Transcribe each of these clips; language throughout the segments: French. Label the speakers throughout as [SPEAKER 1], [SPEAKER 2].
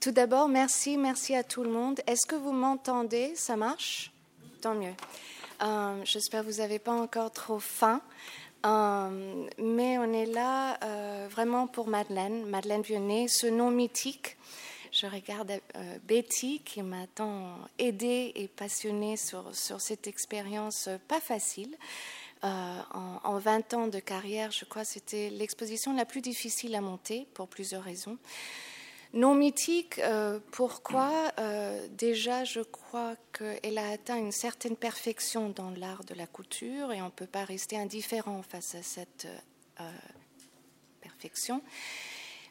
[SPEAKER 1] Tout d'abord, merci, merci à tout le monde. Est-ce que vous m'entendez? Ça marche? Tant mieux. Euh, j'espère que vous n'avez pas encore trop faim. Euh, mais on est là euh, vraiment pour Madeleine, Madeleine Vionnet, ce nom mythique. Je regarde Betty qui m'a tant aidée et passionnée sur, sur cette expérience pas facile. en, en, 20 ans de carrière, je crois que c'était l'exposition la plus difficile à monter pour plusieurs raisons. Non mythique, euh, pourquoi euh, Déjà, je crois qu'elle a atteint une certaine perfection dans l'art de la couture et on ne peut pas rester indifférent face à cette euh, perfection.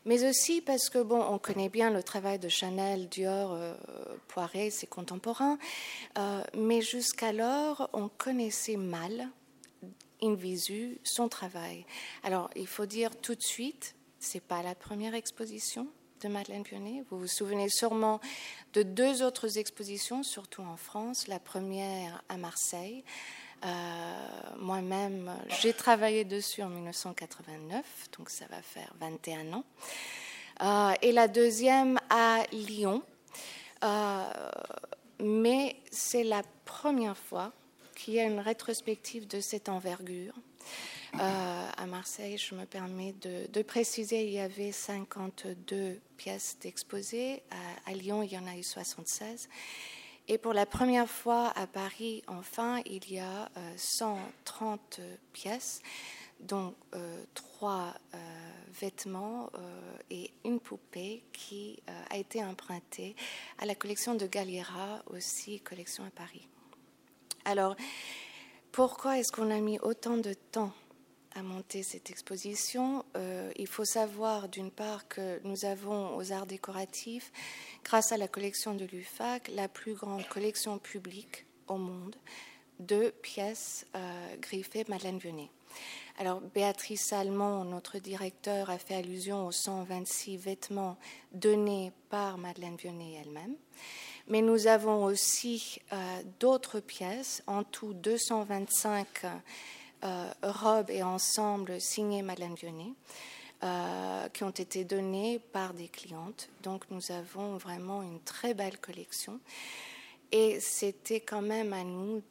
[SPEAKER 1] Mais aussi parce que, bon, on connaît bien le travail de Chanel, Dior, Poiret, ses contemporains, mais jusqu'alors, on connaissait mal, in visu, son travail. Alors, il faut dire tout de suite, c'est pas la première exposition de Madeleine Pionnet. Vous vous souvenez sûrement de deux autres expositions, surtout en France. La première à Marseille. Euh, moi-même, j'ai travaillé dessus en 1989, donc ça va faire 21 ans. Euh, et la deuxième à Lyon. Euh, mais c'est la première fois qu'il y a une rétrospective de cette envergure. Euh, à Marseille, je me permets de, préciser, il y avait 52 pièces d'exposées. À, Lyon, il y en a eu 76. Et pour la première fois à Paris, enfin, il y a 130 euh, pièces, dont euh, trois vêtements et une poupée qui a été empruntée à la collection de Galliera, aussi collection à Paris. Alors, pourquoi est-ce qu'on a mis autant de temps à monter cette exposition. Euh, il faut savoir d'une part que nous avons aux arts décoratifs, grâce à la collection de l'UFAC, la plus grande collection publique au monde de pièces euh, griffées Madeleine Vionnet. Alors, Béatrice Salmon, notre directeur, a fait allusion aux 126 vêtements donnés par Madeleine Vionnet elle-même. Mais nous avons aussi euh, d'autres pièces, en tout 225 euh, robes et ensembles signés Madeleine Vionnet. Euh, qui ont été donnés par des clientes. Donc nous avons vraiment une très belle collection. Et c'était quand même à nous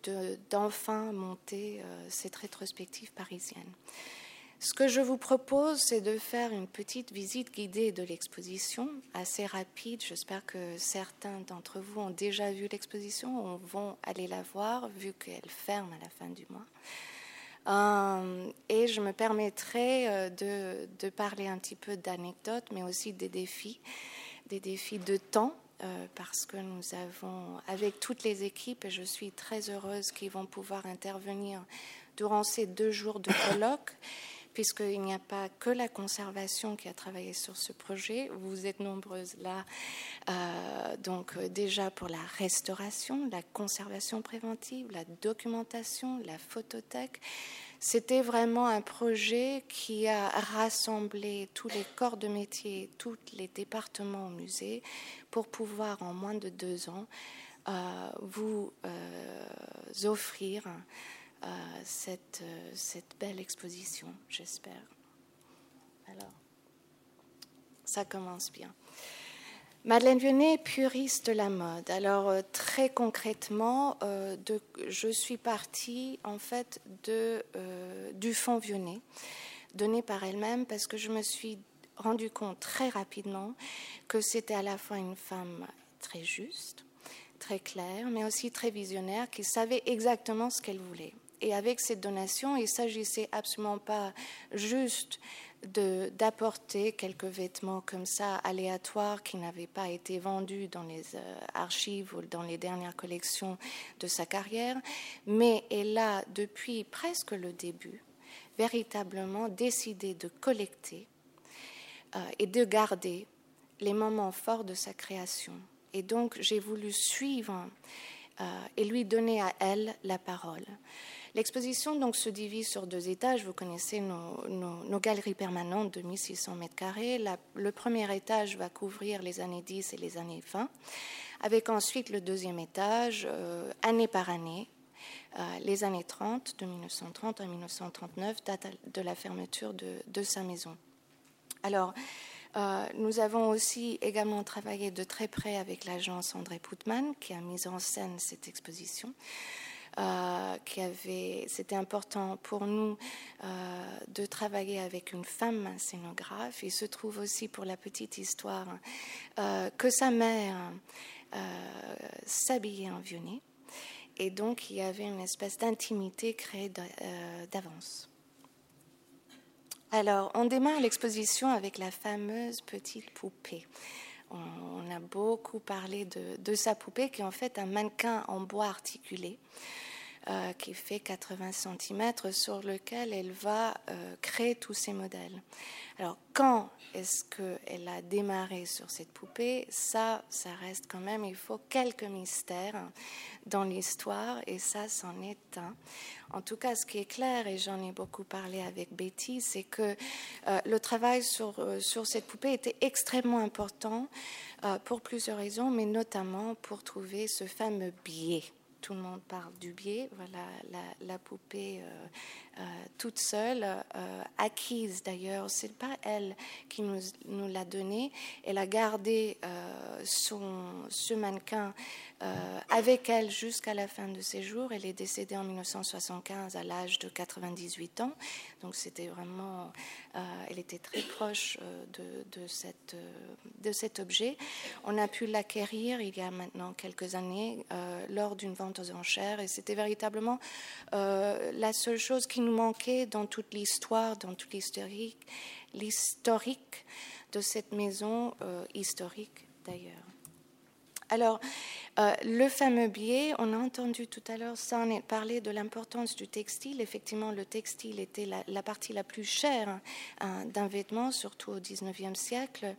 [SPEAKER 1] d'enfin monter euh, cette rétrospective parisienne. Ce que je vous propose, c'est de faire une petite visite guidée de l'exposition, assez rapide. J'espère que certains d'entre vous ont déjà vu l'exposition ou vont aller la voir, vu qu'elle ferme à la fin du mois. Euh, et je me permettrai euh, de, parler un petit peu d'anecdotes, mais aussi des défis, des défis de temps, euh, parce que nous avons, avec toutes les équipes, et je suis très heureuse qu'ils vont pouvoir intervenir durant ces deux jours de colloque, puisqu'il n'y a pas que la conservation qui a travaillé sur ce projet. Vous êtes nombreuses là, donc déjà pour la restauration, la conservation préventive, la documentation, la photothèque, c'était vraiment un projet qui a rassemblé tous les corps de métier, tous les départements au musée pour pouvoir en moins de deux ans euh, vous euh, offrir euh, cette belle exposition, j'espère. Alors, ça commence bien. Madeleine Vionnet, puriste de la mode. Alors euh, très concrètement, euh, je suis partie en fait euh, du fond Vionnet, donné par elle-même, parce que je me suis rendu compte très rapidement que c'était à la fois une femme très juste, très claire, mais aussi très visionnaire, qui savait exactement ce qu'elle voulait. Et avec cette donation, il s'agissait absolument pas juste d'apporter quelques vêtements comme ça aléatoires qui n'avaient pas été vendus dans les euh, archives ou dans les dernières collections de sa carrière, mais elle a depuis presque le début véritablement décidé de collecter euh, et de garder les moments forts de sa création. Et donc j'ai voulu suivre euh, et lui donner à elle la parole. L'exposition donc se divise sur deux étages. Vous connaissez nos, galeries permanentes de 1600 mètres carrés. le premier étage va couvrir les années 10 et les années 20, avec ensuite le deuxième étage, euh, année par année, euh, les années 30, de 1930 à 1939, date de la fermeture de, sa maison. Alors, Euh, nous avons aussi également travaillé de très près avec l'agence André Poutman qui a mis en scène cette exposition. Euh, c'était important pour nous euh, de travailler avec une femme scénographe. Il se trouve aussi, pour la petite histoire, que sa mère s'habillait en vionnet. Et donc, il y avait une espèce d'intimité créée d'avance. Alors, on démarre l'exposition avec la fameuse petite poupée. On, a beaucoup parlé de, sa poupée, qui est en fait un mannequin en bois articulé, euh, qui fait 80 cm, sur lequel elle va euh, créer tous ses modèles. Alors, quand est-ce qu'elle a démarré sur cette poupée? Ça, ça reste quand même, il faut quelques mystères dans l'histoire, et ça, c'en est un. En tout cas, ce qui est clair, et j'en ai beaucoup parlé avec Betty, c'est que euh, le travail sur, sur cette poupée était extrêmement important pour plusieurs raisons, mais notamment pour trouver ce fameux biais tout le monde parle du biais. Voilà la, poupée euh, toute seule, euh, acquise d'ailleurs. C'est pas elle qui nous, nous l'a donnée. Elle a gardé son, ce mannequin avec elle jusqu'à la fin de ses jours. Elle est décédée en 1975 à l'âge de 98 ans. Donc c'était vraiment, elle était très proche de, de, cette, de cet objet. On a pu l'acquérir il y a maintenant quelques années lors d'une vente aux enchères. Et c'était véritablement euh, la seule chose qui nous manquait dans toute l'histoire, dans toute l'historique, l'historique de cette maison euh, historique d'ailleurs. Alors, euh, le fameux biais, on a entendu tout à l'heure est parler de l'importance du textile. Effectivement, le textile était la, partie la plus chère hein, d'un vêtement, surtout au XIXe siècle.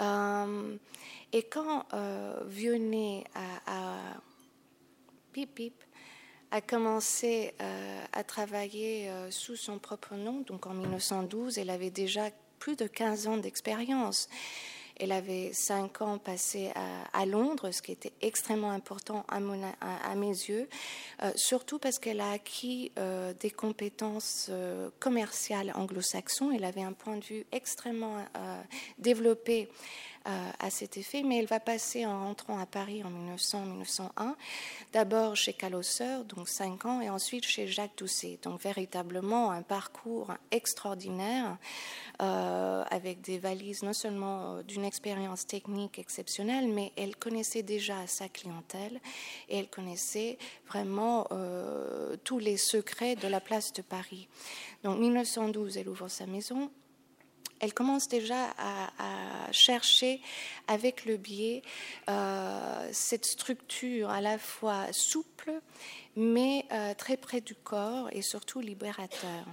[SPEAKER 1] et quand Vionnet a Pip Pip a commencé euh, à travailler euh, sous son propre nom, donc en 1912. Elle avait déjà plus de 15 ans d'expérience. Elle avait 5 ans passés à, Londres, ce qui était extrêmement important à, mes yeux, euh, surtout parce qu'elle a acquis des compétences commerciales anglo-saxons. Elle avait un point de vue extrêmement développé à cet effet, mais elle va passer en rentrant à Paris en 1900-1901, d'abord chez Calosser, donc 5 ans, et ensuite chez Jacques Doucet. Donc véritablement un parcours extraordinaire euh, avec des valises non seulement euh, d'une expérience technique exceptionnelle, mais elle connaissait déjà sa clientèle et elle connaissait vraiment euh, tous les secrets de la place de Paris. Donc 1912, elle ouvre sa maison elle commence déjà à, chercher avec le biais euh, cette structure à la fois souple, mais euh, très près du corps et surtout libérateur.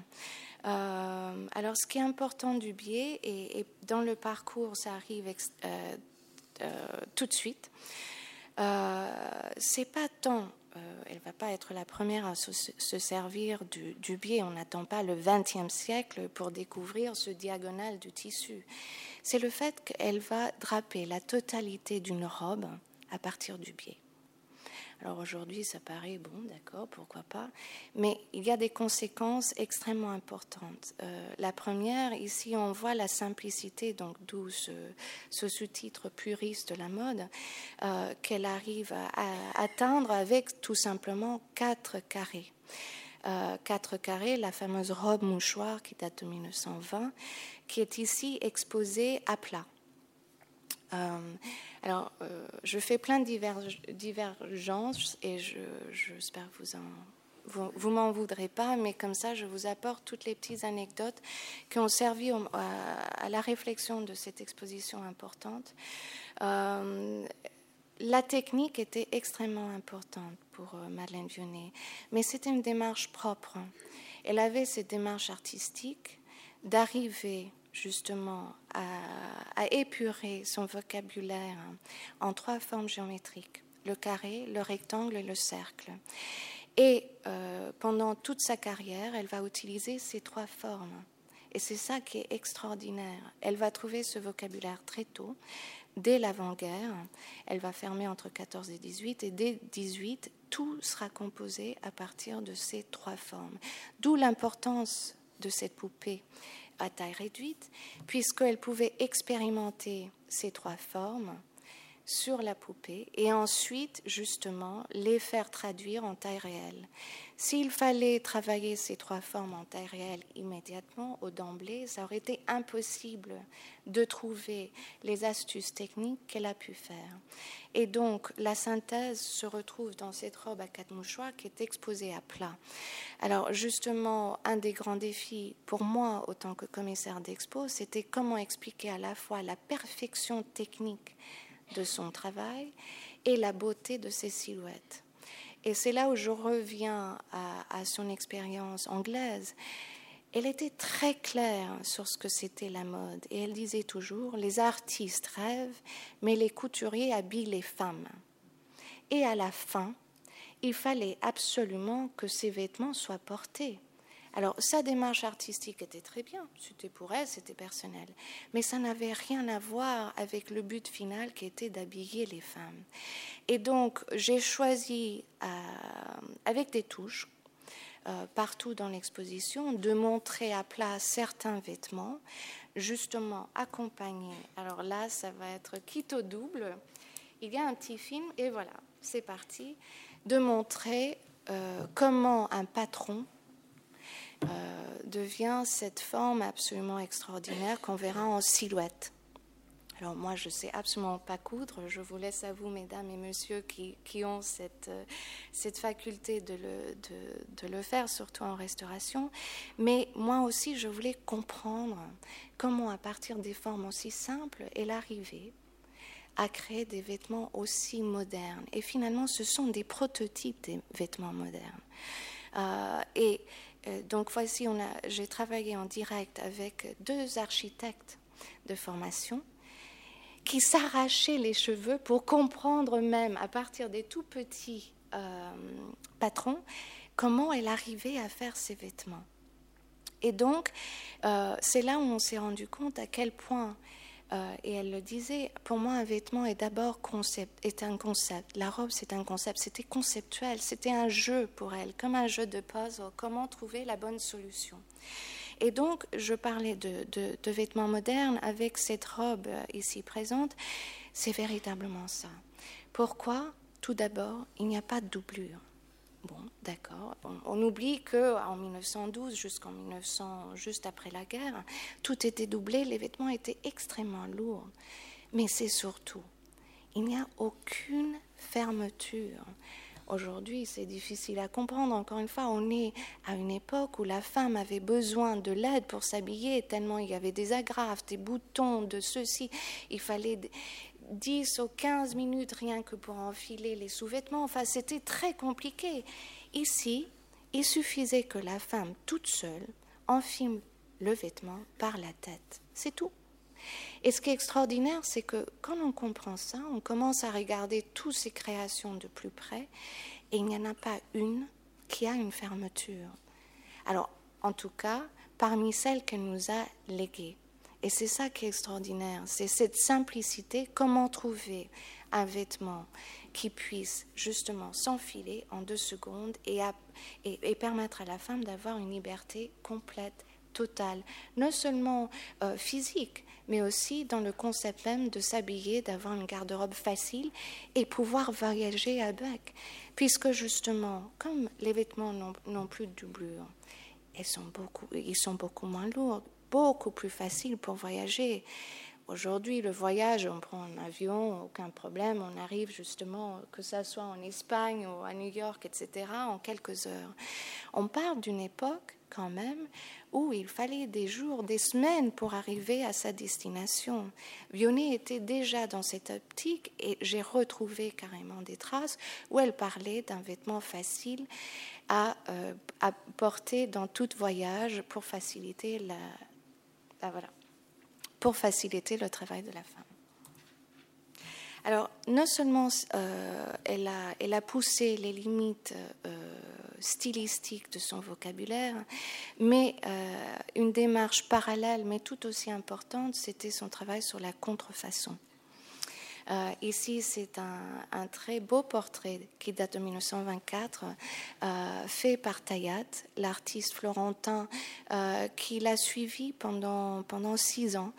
[SPEAKER 1] Euh, alors, ce qui est important du biais, et, dans le parcours, ça arrive tout de suite, c'est pas tant euh, elle ne va pas être la première à se, servir du, biais. On n'attend pas le XXe siècle pour découvrir ce diagonal du tissu. C'est le fait qu'elle va draper la totalité d'une robe à partir du biais. Alors aujourd'hui, ça paraît bon, d'accord, pourquoi pas, mais il y a des conséquences extrêmement importantes. Euh, la première, ici, on voit la simplicité, donc d'où ce, sous-titre puriste de la mode, euh, qu'elle arrive à, atteindre avec tout simplement quatre carrés. Euh, quatre carrés, la fameuse robe mouchoir qui date de 1920, qui est ici exposée à plat. Alors, euh, je fais plein de divergences et j'espère que vous en, vous, m'en voudrez pas, mais comme ça, je vous apporte toutes les petites anecdotes qui ont servi à, la réflexion de cette exposition importante. Euh, la technique était extrêmement importante pour euh, Madeleine Vionnet, mais c'était une démarche propre. Elle avait cette démarche artistique d'arriver justement à, épurer son vocabulaire en trois formes géométriques, le carré, le rectangle et le cercle. Et euh, pendant toute sa carrière, elle va utiliser ces trois formes. Et c'est ça qui est extraordinaire. Elle va trouver ce vocabulaire très tôt, dès l'avant-guerre. Elle va fermer entre 14 et 18, et dès 18, tout sera composé à partir de ces trois formes. D'où l'importance de cette poupée à taille réduite, puisqu'elle pouvait expérimenter ces trois formes sur la poupée et ensuite justement les faire traduire en taille réelle. S'il fallait travailler ces trois formes en taille réelle immédiatement ou d'emblée, ça aurait été impossible de trouver les astuces techniques qu'elle a pu faire. Et donc la synthèse se retrouve dans cette robe à quatre mouchoirs qui est exposée à plat. Alors justement, un des grands défis pour moi, autant que commissaire d'expo, c'était comment expliquer à la fois la perfection technique de son travail et la beauté de ses silhouettes. Et c'est là où je reviens à, son expérience anglaise. Elle était très claire sur ce que c'était la mode et elle disait toujours les artistes rêvent, mais les couturiers habillent les femmes. Et à la fin, il fallait absolument que ces vêtements soient portés. Alors, sa démarche artistique était très bien, c'était pour elle, c'était personnel, mais ça n'avait rien à voir avec le but final qui était d'habiller les femmes. Et donc, j'ai choisi, euh, avec des touches, euh, partout dans l'exposition, de montrer à plat certains vêtements, justement accompagnés. Alors là, ça va être quitte au double. Il y a un petit film, et voilà, c'est parti, de montrer euh, comment un patron euh, devient cette forme absolument extraordinaire qu'on verra en silhouette. Alors moi, je ne sais absolument pas coudre. Je vous laisse à vous, mesdames et messieurs, qui, qui ont cette, euh, cette faculté de le, de, le, faire, surtout en restauration. Mais moi aussi, je voulais comprendre comment, à partir des formes aussi simples, elle arrivait à créer des vêtements aussi modernes. Et finalement, ce sont des prototypes des vêtements modernes. Euh, et donc voici, j'ai travaillé en direct avec deux architectes de formation qui s'arrachaient les cheveux pour comprendre même à partir des tout petits euh, patrons comment elle arrivait à faire ses vêtements. Et donc, euh, c'est là où on s'est rendu compte à quel point euh, et elle le disait, pour moi, un vêtement est d'abord concept, est un concept. La robe, c'est un concept. C'était conceptuel. C'était un jeu pour elle, comme un jeu de puzzle. Comment trouver la bonne solution. Et donc, je parlais de, vêtements modernes avec cette robe euh, ici présente. C'est véritablement ça. Pourquoi? Tout d'abord, il n'y a pas de doublure. Bon, d'accord. On, oublie que en 1912 jusqu'en 1900, juste après la guerre, tout était doublé, les vêtements étaient extrêmement lourds. Mais c'est surtout, il n'y a aucune fermeture. Aujourd'hui, c'est difficile à comprendre. Encore une fois, on est à une époque où la femme avait besoin de l'aide pour s'habiller, tellement il y avait des agrafes, des boutons, de ceci. Il fallait 10 ou 15 minutes rien que pour enfiler les sous-vêtements. Enfin, c'était très compliqué. Ici, il suffisait que la femme toute seule enfile le vêtement par la tête. C'est tout. Et ce qui est extraordinaire, c'est que quand on comprend ça, on commence à regarder toutes ces créations de plus près et il n'y en a pas une qui a une fermeture. Alors, en tout cas, parmi celles qu'elle nous a léguées. Et c'est ça qui est extraordinaire, c'est cette simplicité, comment trouver un vêtement qui puisse justement s'enfiler en deux secondes et, et, permettre à la femme d'avoir une liberté complète, totale, non seulement euh, physique, mais aussi dans le concept même de s'habiller, d'avoir une garde-robe facile et pouvoir voyager avec. Puisque justement, comme les vêtements n'ont plus de doublure, ils sont beaucoup, ils sont beaucoup moins lourds beaucoup plus facile pour voyager. Aujourd'hui, le voyage, on prend un avion, aucun problème, on arrive justement, que ce soit en Espagne ou à New York, etc., en quelques heures. On parle d'une époque quand même où il fallait des jours, des semaines pour arriver à sa destination. Vionnet était déjà dans cette optique et j'ai retrouvé carrément des traces où elle parlait d'un vêtement facile à, euh, à porter dans tout voyage pour faciliter la, ah, pour faciliter le travail de la femme. Alors, non seulement euh, elle, a, elle, a, poussé les limites euh, stylistiques de son vocabulaire, mais euh, une démarche parallèle, mais tout aussi importante, c'était son travail sur la contrefaçon. Euh, ici, c'est un, très beau portrait qui date de 1924, euh, fait par Tayat, l'artiste florentin qui l'a suivi pendant, pendant six ans,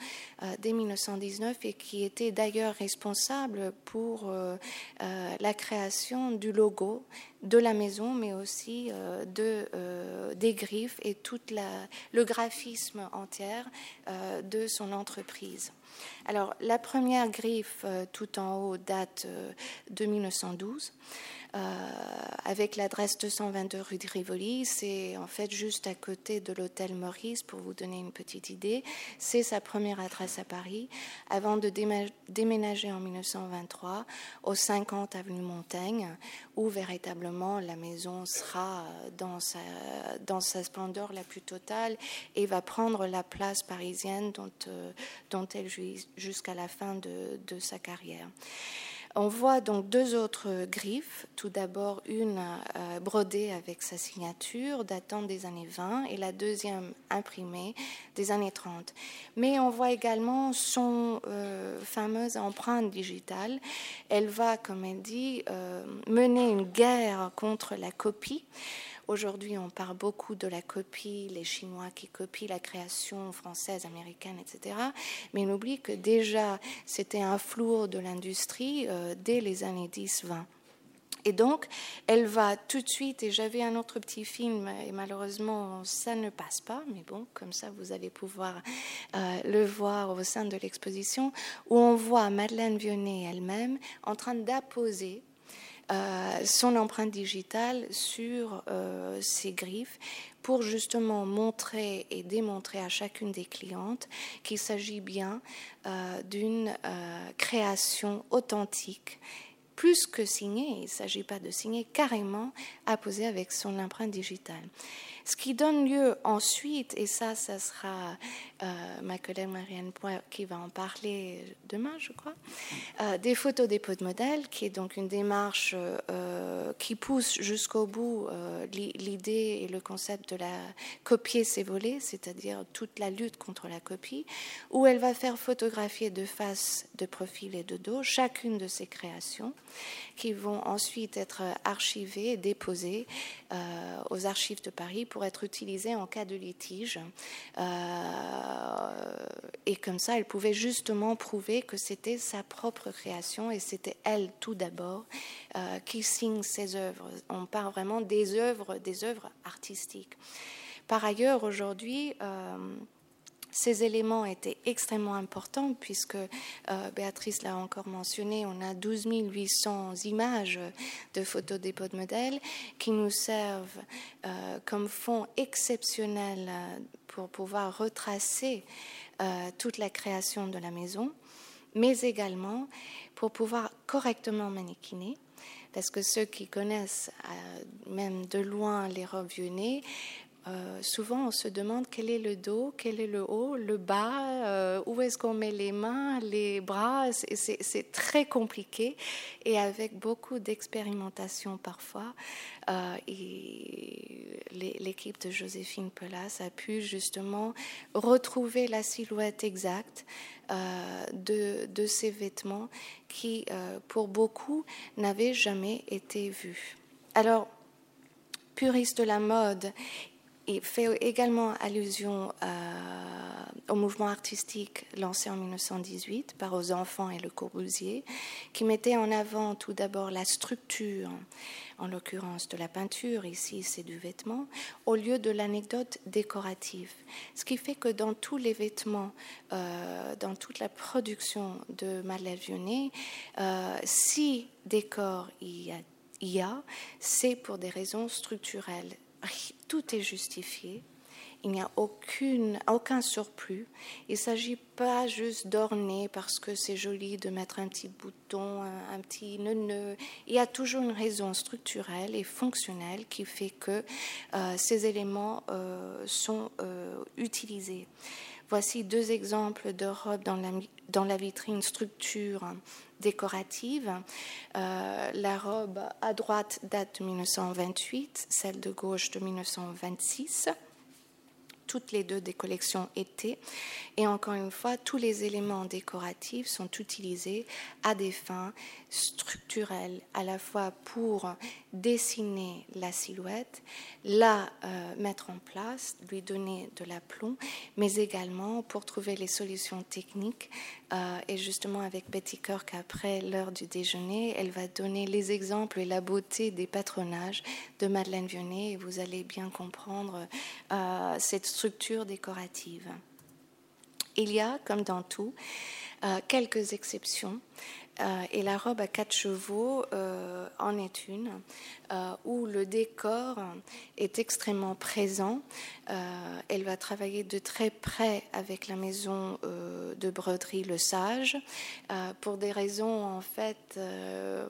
[SPEAKER 1] dès 1919, et qui était d'ailleurs responsable pour la création du logo de la maison, mais aussi euh, de, euh, des griffes et tout le graphisme entier euh, de son entreprise. Alors, la première griffe tout en haut date de 1912. Euh, avec l'adresse 222 rue de Rivoli. C'est en fait juste à côté de l'hôtel Maurice, pour vous donner une petite idée. C'est sa première adresse à Paris, avant de déménager en 1923 au 50 avenue Montaigne, où véritablement la maison sera dans sa, dans sa splendeur la plus totale et va prendre la place parisienne dont, euh, elle jouit jusqu'à la fin de sa carrière. On voit donc deux autres griffes. Tout d'abord une euh, brodée avec sa signature datant des années 20 et la deuxième imprimée des années 30. Mais on voit également son euh, fameuse empreinte digitale. Elle va, comme elle dit, euh, mener une guerre contre la copie. Aujourd'hui, on parle beaucoup de la copie, les Chinois qui copient la création française, américaine, etc. Mais on oublie que déjà, c'était un flou de l'industrie euh, dès les années 10-20. Et donc, elle va tout de suite, et j'avais un autre petit film, et malheureusement, ça ne passe pas, mais bon, comme ça, vous allez pouvoir euh, le voir au sein de l'exposition, où on voit Madeleine Vionnet elle-même en train d'apposer son empreinte digitale sur euh, ses griffes pour justement montrer et démontrer à chacune des clientes qu'il s'agit bien euh, d'une création authentique plus que signée, il ne s'agit pas de signer, carrément apposée avec son empreinte digitale. Ce qui donne lieu ensuite, et ça, ça sera euh, ma collègue Marianne Point qui va en parler demain, je crois, euh, des photos des pots de modèle, qui est donc une démarche euh, qui pousse jusqu'au bout l'idée et le concept de la copier ses volets, c'est-à-dire toute la lutte contre la copie, où elle va faire photographier de face, de profil et de dos chacune de ses créations, qui vont ensuite être archivées et déposées aux archives de Paris pour être utilisées en cas de litige. Euh, et comme ça, elle pouvait justement prouver que c'était sa propre création et c'était elle tout d'abord euh, qui signe ses œuvres. On parle vraiment des œuvres, des œuvres artistiques. Par ailleurs, aujourd'hui, euh, ces éléments étaient extrêmement importants puisque Béatrice l'a encore mentionné, on a 12 800 images de photos dépôts de modèles qui nous servent comme fond exceptionnel pour pouvoir retracer euh, toute la création de la maison, mais également pour pouvoir correctement mannequiner. Parce que ceux qui connaissent euh, même de loin les robes euh, souvent, on se demande quel est le dos, quel est le haut, le bas, euh, où est-ce qu'on met les mains, les bras. C'est très compliqué et avec beaucoup d'expérimentation parfois. Euh, l'équipe de Joséphine Pelas a pu justement retrouver la silhouette exacte de, de, ces vêtements qui, pour beaucoup, n'avaient jamais été vus. Alors, puriste de la mode, il fait également allusion euh, au mouvement artistique lancé en 1918 par Aux Enfants et Le Corbusier, qui mettait en avant tout d'abord la structure, en l'occurrence de la peinture, ici c'est du vêtement, au lieu de l'anecdote décorative. Ce qui fait que dans tous les vêtements, euh, dans toute la production de Madeleine euh, si décor il y a c'est pour des raisons structurelles tout est justifié. Il n'y a aucune, aucun surplus. Il ne s'agit pas juste d'orner parce que c'est joli de mettre un petit bouton, un, petit nœud. Il y a toujours une raison structurelle et fonctionnelle qui fait que euh, ces éléments euh, sont euh, utilisés. Voici deux exemples de robes dans la, vitrine structure décorative. Euh, la robe à droite date de 1928, celle de gauche de 1926 toutes les deux des collections été. Et encore une fois, tous les éléments décoratifs sont utilisés à des fins structurelles, à la fois pour dessiner la silhouette, la euh, mettre en place, lui donner de l'aplomb, mais également pour trouver les solutions techniques. Euh, et justement, avec Betty Kirk, après l'heure du déjeuner, elle va donner les exemples et la beauté des patronages de Madeleine Vionnet, et vous allez bien comprendre euh, cette structure décorative. Il y a, comme dans tout, quelques exceptions. Euh, et la robe à quatre chevaux euh, en est une, euh, où le décor est extrêmement présent. elle va travailler de très près avec la maison de broderie Le Sage pour des raisons en fait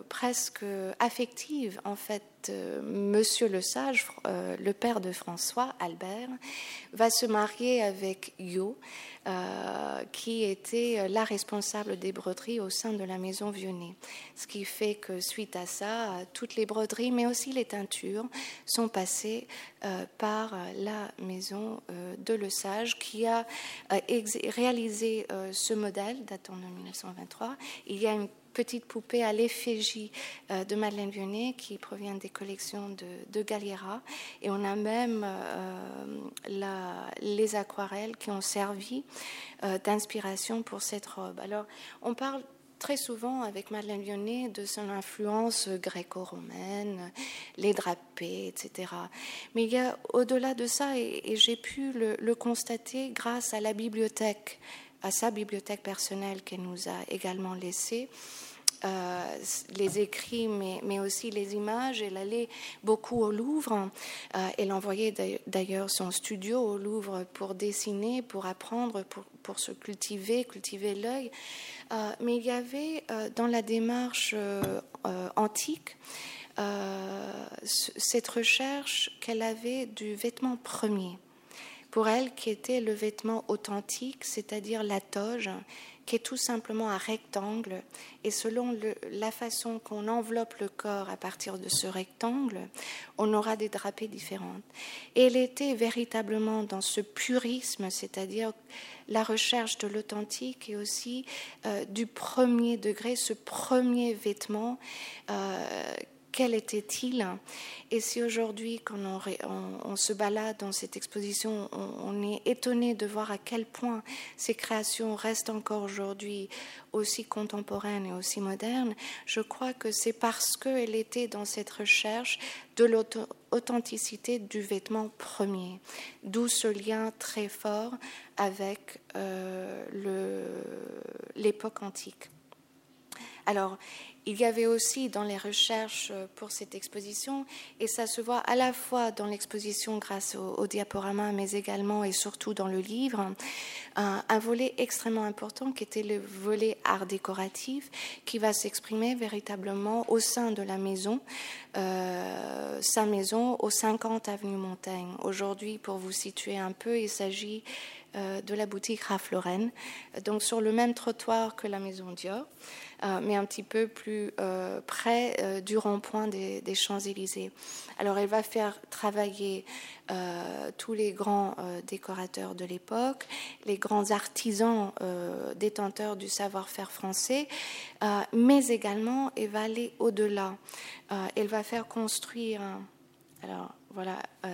[SPEAKER 1] presque affectives. En fait, Monsieur Le Sage, le père de François Albert, va se marier avec Yo. Euh, qui était euh, la responsable des broderies au sein de la maison Vionnet. Ce qui fait que suite à ça, toutes les broderies, mais aussi les teintures, sont passées euh, par la maison de Le Sage qui a réalisé ce modèle datant de 1923. Il y a petite poupée à l'effigie euh, de Madeleine Vionnet qui provient des collections de, de Galliera. Et on a même euh, les aquarelles qui ont servi euh, d'inspiration pour cette robe. Alors, on parle très souvent avec Madeleine Vionnet de son influence gréco-romaine, les drapés, etc. Mais il y a au-delà de ça, et, j'ai pu le, le, constater grâce à la bibliothèque à sa bibliothèque personnelle qu'elle nous a également laissée. Euh, les écrits, mais, aussi les images. Elle allait beaucoup au Louvre. Euh, elle envoyait d'ailleurs son studio au Louvre pour dessiner, pour apprendre, pour, pour se cultiver, cultiver l'œil. Euh, mais il y avait dans la démarche antique cette recherche qu'elle avait du vêtement premier pour elle qui était le vêtement authentique, c'est-à-dire la toge, qui est tout simplement un rectangle, et selon la façon qu'on enveloppe le corps à partir de ce rectangle, on aura des drapés différentes. Et elle était véritablement dans ce purisme, c'est-à-dire la recherche de l'authentique et aussi euh, du premier degré, ce premier vêtement euh, quel était-il? Et si aujourd'hui, quand on, se balade dans cette exposition, on, est étonné de voir à quel point ces créations restent encore aujourd'hui aussi contemporaines et aussi modernes, je crois que c'est parce qu'elle était dans cette recherche de l'authenticité du vêtement premier, d'où ce lien très fort avec euh, l'époque antique. Alors, il y avait aussi dans les recherches euh, pour cette exposition, et ça se voit à la fois dans l'exposition grâce au, diaporama, mais également et surtout dans le livre, un, volet extrêmement important qui était le volet art décoratif, qui va s'exprimer véritablement au sein de la maison, euh, sa maison au 50 avenue Montaigne. Aujourd'hui, pour vous situer un peu, il s'agit euh, de la boutique Ralph Lauren, donc sur le même trottoir que la maison Dior. Euh, mais un petit peu plus euh, près euh, du rond-point des, Champs-Élysées. Alors elle va faire travailler tous les grands décorateurs de l'époque, les grands artisans détenteurs du savoir-faire français, mais également elle va aller au-delà. elle va faire construire... Alors, voilà, euh,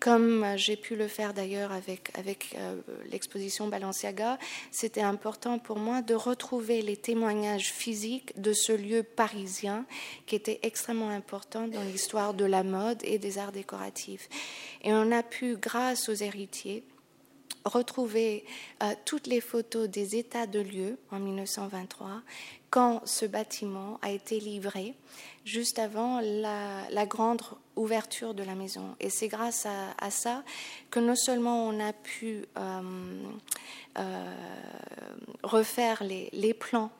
[SPEAKER 1] comme j'ai pu le faire d'ailleurs avec, avec euh, l'exposition Balenciaga, c'était important pour moi de retrouver les témoignages physiques de ce lieu parisien qui était extrêmement important dans l'histoire de la mode et des arts décoratifs. Et on a pu, grâce aux héritiers, retrouver euh, toutes les photos des états de lieu en 1923 quand ce bâtiment a été livré juste avant la, grande ouverture de la maison. Et c'est grâce à, ça que non seulement on a pu euh, euh, refaire les, plans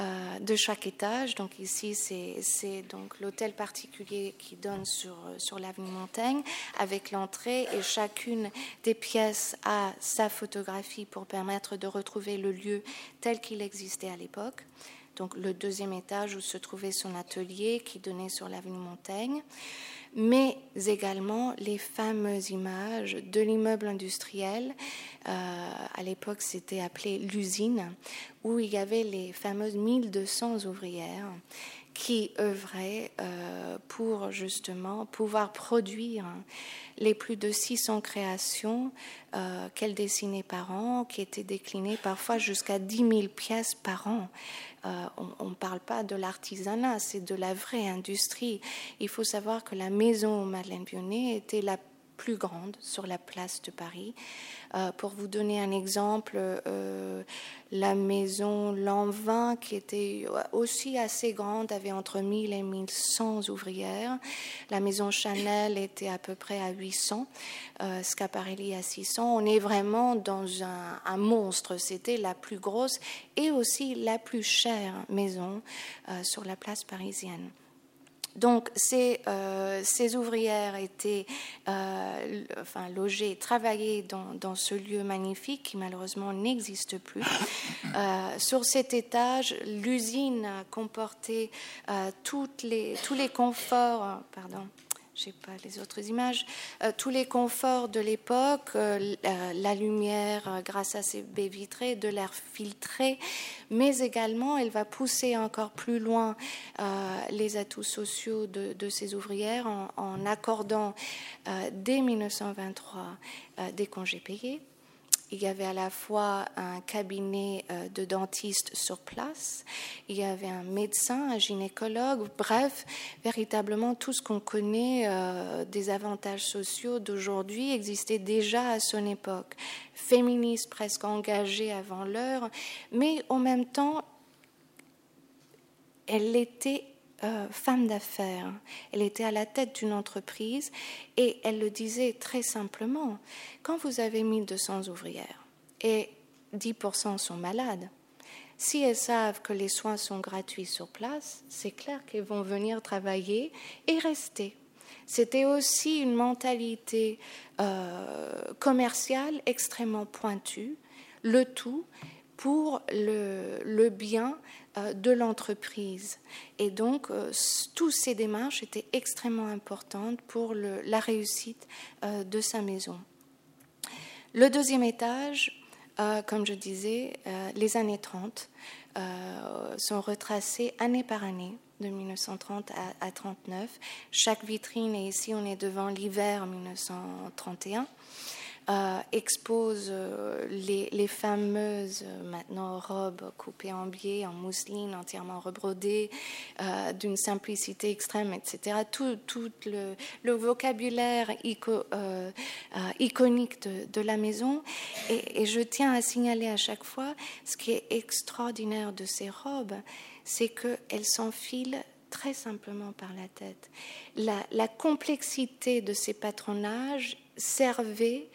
[SPEAKER 1] euh, de chaque étage. Donc ici, c'est donc l'hôtel particulier qui donne sur, sur l'avenue Montaigne avec l'entrée et chacune des pièces a sa photographie pour permettre de retrouver le lieu tel qu'il existait à l'époque donc le deuxième étage où se trouvait son atelier qui donnait sur l'avenue Montaigne, mais également les fameuses images de l'immeuble industriel. Euh, à l'époque, c'était appelé l'usine, où il y avait les fameuses 1200 ouvrières qui œuvraient euh, pour justement pouvoir produire les plus de 600 créations euh, qu'elle dessinait par an, qui étaient déclinées parfois jusqu'à 10 000 pièces par an. Euh, on ne parle pas de l'artisanat, c'est de la vraie industrie. Il faut savoir que la maison Madeleine Bionnet était la plus grande sur la place de Paris. Euh, pour vous donner un exemple, euh, la maison Lanvin, qui était aussi assez grande, avait entre 1000 et 1100 ouvrières. La maison Chanel était à peu près à 800, euh, Scaparelli à 600. On est vraiment dans un, monstre. C'était la plus grosse et aussi la plus chère maison sur la place parisienne. Donc ces, euh, ces ouvrières étaient euh, enfin, logées, travaillées dans, ce lieu magnifique qui malheureusement n'existe plus. Euh, sur cet étage, l'usine comportait tous les conforts, pardon, je pas les autres images, euh, tous les conforts de l'époque, euh, la, lumière euh, grâce à ces baies vitrées, de l'air filtré, mais également elle va pousser encore plus loin les atouts sociaux de, ces ouvrières en accordant dès 1923 des congés payés il y avait à la fois un cabinet euh, de dentiste sur place, il y avait un médecin, un gynécologue, bref, véritablement tout ce qu'on connaît euh, des avantages sociaux d'aujourd'hui existait déjà à son époque. Féministe presque engagée avant l'heure, mais en même temps, elle était euh, femme d'affaires. Elle était à la tête d'une entreprise et elle le disait très simplement. Quand vous avez 1200 ouvrières et 10% sont malades, si elles savent que les soins sont gratuits sur place, c'est clair qu'elles vont venir travailler et rester. C'était aussi une mentalité euh, commerciale extrêmement pointue, le tout pour le, le bien de l'entreprise. Et donc, euh, toutes ces démarches étaient extrêmement importantes pour la réussite euh, de sa maison. Le deuxième étage, comme je disais, les années 30 sont retracées année par année de 1930 à, à 39. Chaque vitrine, et ici on est devant l'hiver 1931, euh, expose euh, les, fameuses euh, maintenant robes coupées en biais, en mousseline, entièrement rebrodées, d'une simplicité extrême, etc. Tout, tout le, vocabulaire iconique de, la maison. Et, je tiens à signaler à chaque fois, ce qui est extraordinaire de ces robes, c'est qu'elles s'enfilent très simplement par la tête. La, la complexité de ces patronages servait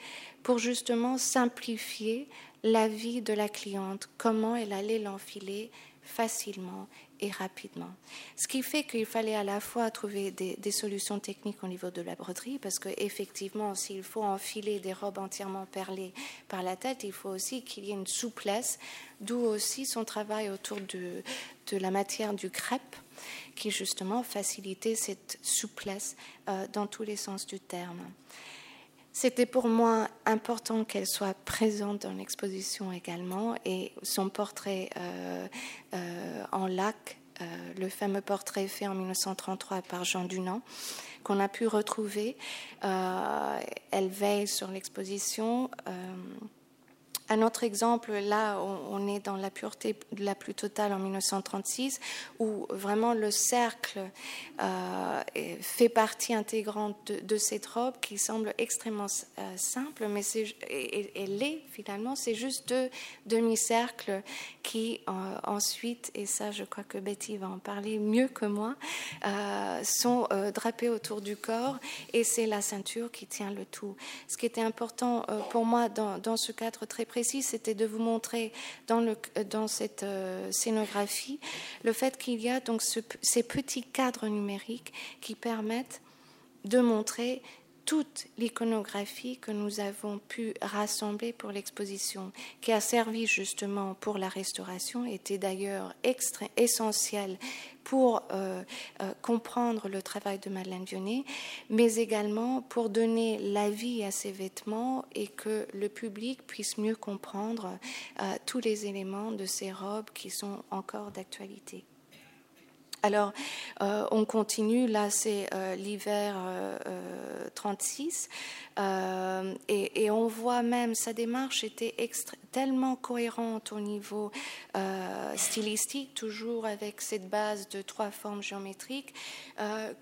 [SPEAKER 1] pour justement simplifier la vie de la cliente, comment elle allait l'enfiler facilement et rapidement. Ce qui fait qu'il fallait à la fois trouver des, solutions techniques au niveau de la broderie, parce qu'effectivement, s'il faut enfiler des robes entièrement perlées par la tête, il faut aussi qu'il y ait une souplesse, d'où aussi son travail autour de, la matière du crêpe, qui justement facilitait cette souplesse euh, dans tous les sens du terme. C'était pour moi important qu'elle soit présente dans l'exposition également et son portrait euh, euh, en lac, euh, le fameux portrait fait en 1933 par Jean Dunant, qu'on a pu retrouver. elle veille sur l'exposition. Un autre exemple, là, on est dans la pureté la plus totale en 1936, où vraiment le cercle euh, fait partie intégrante de, cette robe qui semble extrêmement euh, simple, mais elle est finalement, c'est juste deux demi-cercles qui euh, ensuite, et ça je crois que Betty va en parler mieux que moi, sont drapés autour du corps et c'est la ceinture qui tient le tout. Ce qui était important pour moi dans, dans ce cadre très précis, c'était de vous montrer dans, dans cette euh, scénographie le fait qu'il y a donc ces petits cadres numériques qui permettent de montrer toute l'iconographie que nous avons pu rassembler pour l'exposition, qui a servi justement pour la restauration, était d'ailleurs essentielle pour euh, euh, comprendre le travail de Madeleine Vionnet, mais également pour donner la vie à ces vêtements et que le public puisse mieux comprendre euh, tous les éléments de ces robes qui sont encore d'actualité. Alors, euh, on continue, là c'est euh, l'hiver 36, euh, et, on voit même sa démarche était tellement cohérente au niveau stylistique, toujours avec cette base de trois formes géométriques,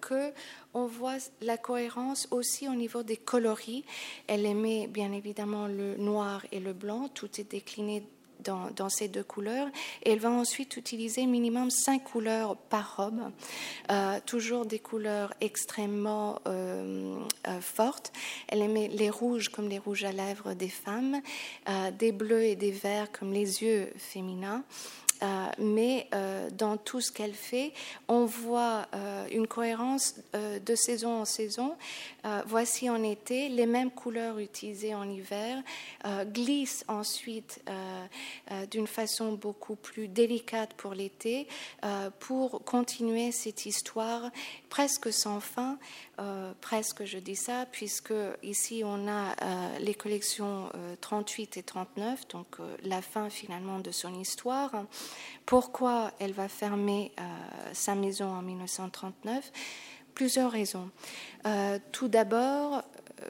[SPEAKER 1] que on voit la cohérence aussi au niveau des coloris. Elle aimait bien évidemment le noir et le blanc, tout est décliné dans, ces deux couleurs. Et elle va ensuite utiliser minimum cinq couleurs par robe, euh, toujours des couleurs extrêmement euh, euh, fortes. Elle aimait les rouges comme les rouges à lèvres des femmes, des bleus et des verts comme les yeux féminins. Euh, mais euh, dans tout ce qu'elle fait, on voit euh, une cohérence de saison en saison. voici en été, les mêmes couleurs utilisées en hiver glissent ensuite d'une façon beaucoup plus délicate pour l'été pour continuer cette histoire presque sans fin presque je dis ça, puisque ici on a les collections 38 euh, et 39, donc la fin finalement de son histoire. Pourquoi elle va fermer sa maison en 1939 Plusieurs raisons. tout d'abord,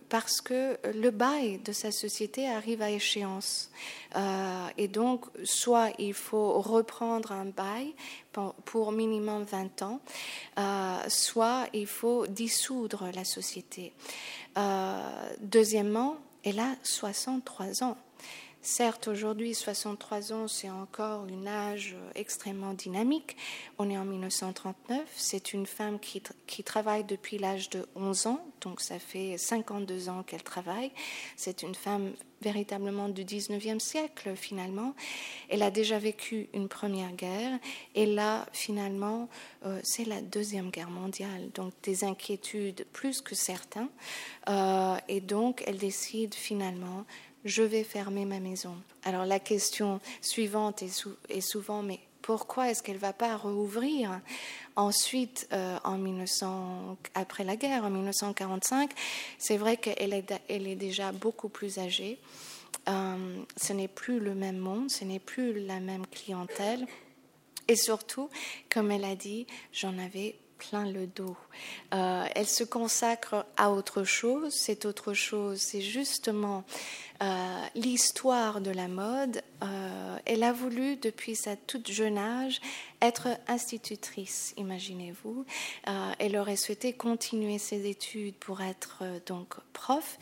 [SPEAKER 1] parce que le bail de sa société arrive à échéance. Euh, et donc, soit il faut reprendre un bail pour, minimum 20 ans, euh, soit il faut dissoudre la société. Euh, deuxièmement, elle a 63 ans. Certes, aujourd'hui, 63 ans, c'est encore un âge extrêmement dynamique. On est en 1939. C'est une femme qui, qui travaille depuis l'âge de 11 ans, donc ça fait 52 ans qu'elle travaille. C'est une femme véritablement du 19e siècle, finalement. Elle a déjà vécu une première guerre, et là, finalement, euh, c'est la Deuxième Guerre mondiale, donc des inquiétudes plus que certains. Euh, et donc, elle décide finalement je vais fermer ma maison. Alors la question suivante est, souvent, mais pourquoi est-ce qu'elle ne va pas rouvrir ensuite euh, en 1900, après la guerre, en 1945 C'est vrai qu'elle est, elle est déjà beaucoup plus âgée. Euh, ce n'est plus le même monde, ce n'est plus la même clientèle. Et surtout, comme elle a dit, j'en avais plein le dos. Euh, elle se consacre à autre chose. Cette autre chose, c'est justement euh, l'histoire de la mode. Euh, elle a voulu, depuis sa toute jeune âge, être institutrice, imaginez-vous. elle aurait souhaité continuer ses études pour être donc prof.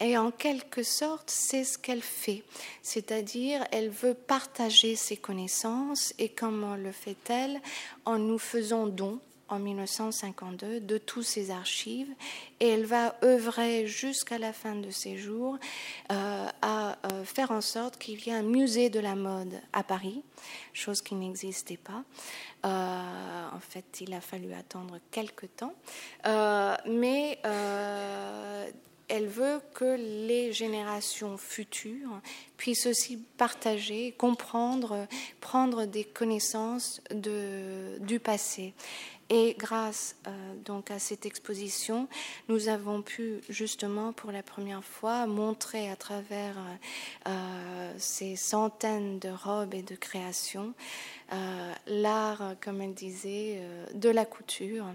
[SPEAKER 1] Et en quelque sorte, c'est ce qu'elle fait. C'est-à-dire, elle veut partager ses connaissances. Et comment le fait-elle En nous faisant don en 1952 de tous ses archives et elle va œuvrer jusqu'à la fin de ses jours euh, à euh, faire en sorte qu'il y ait un musée de la mode à Paris, chose qui n'existait pas. Euh, en fait, il a fallu attendre quelques temps, mais elle veut que les générations futures puissent aussi partager, comprendre, prendre des connaissances du passé. Et grâce euh, donc à cette exposition, nous avons pu justement pour la première fois montrer à travers euh, euh, ces centaines de robes et de créations l'art, comme elle disait, de la couture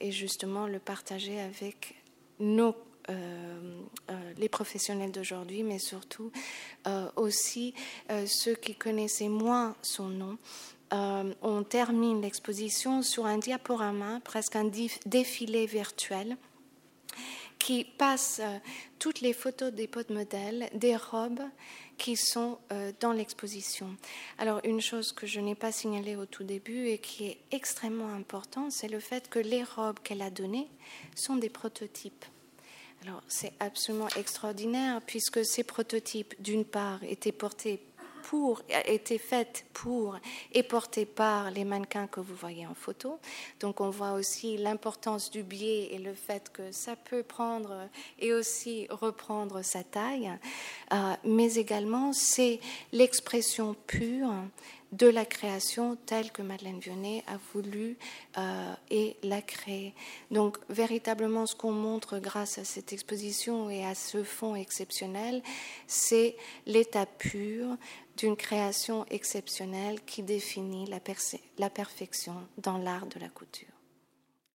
[SPEAKER 1] et justement le partager avec nos les professionnels d'aujourd'hui, mais surtout aussi ceux qui connaissaient moins son nom euh, on termine l'exposition sur un diaporama, presque un défilé virtuel, qui passe euh, toutes les photos des pots de modèles, des robes qui sont euh, dans l'exposition. Alors une chose que je n'ai pas signalée au tout début et qui est extrêmement importante, c'est le fait que les robes qu'elle a données sont des prototypes. Alors c'est absolument extraordinaire puisque ces prototypes, d'une part, étaient portés pour, a été faite pour et portée par les mannequins que vous voyez en photo. Donc on voit aussi l'importance du biais et le fait que ça peut prendre et aussi reprendre sa taille. Euh, mais également, c'est l'expression pure de la création telle que Madeleine Vionnet a voulu euh, et l'a créée. Donc véritablement ce qu'on montre grâce à cette exposition et à ce fond exceptionnel, c'est l'état pur d'une création exceptionnelle qui définit la perfection dans l'art de la couture.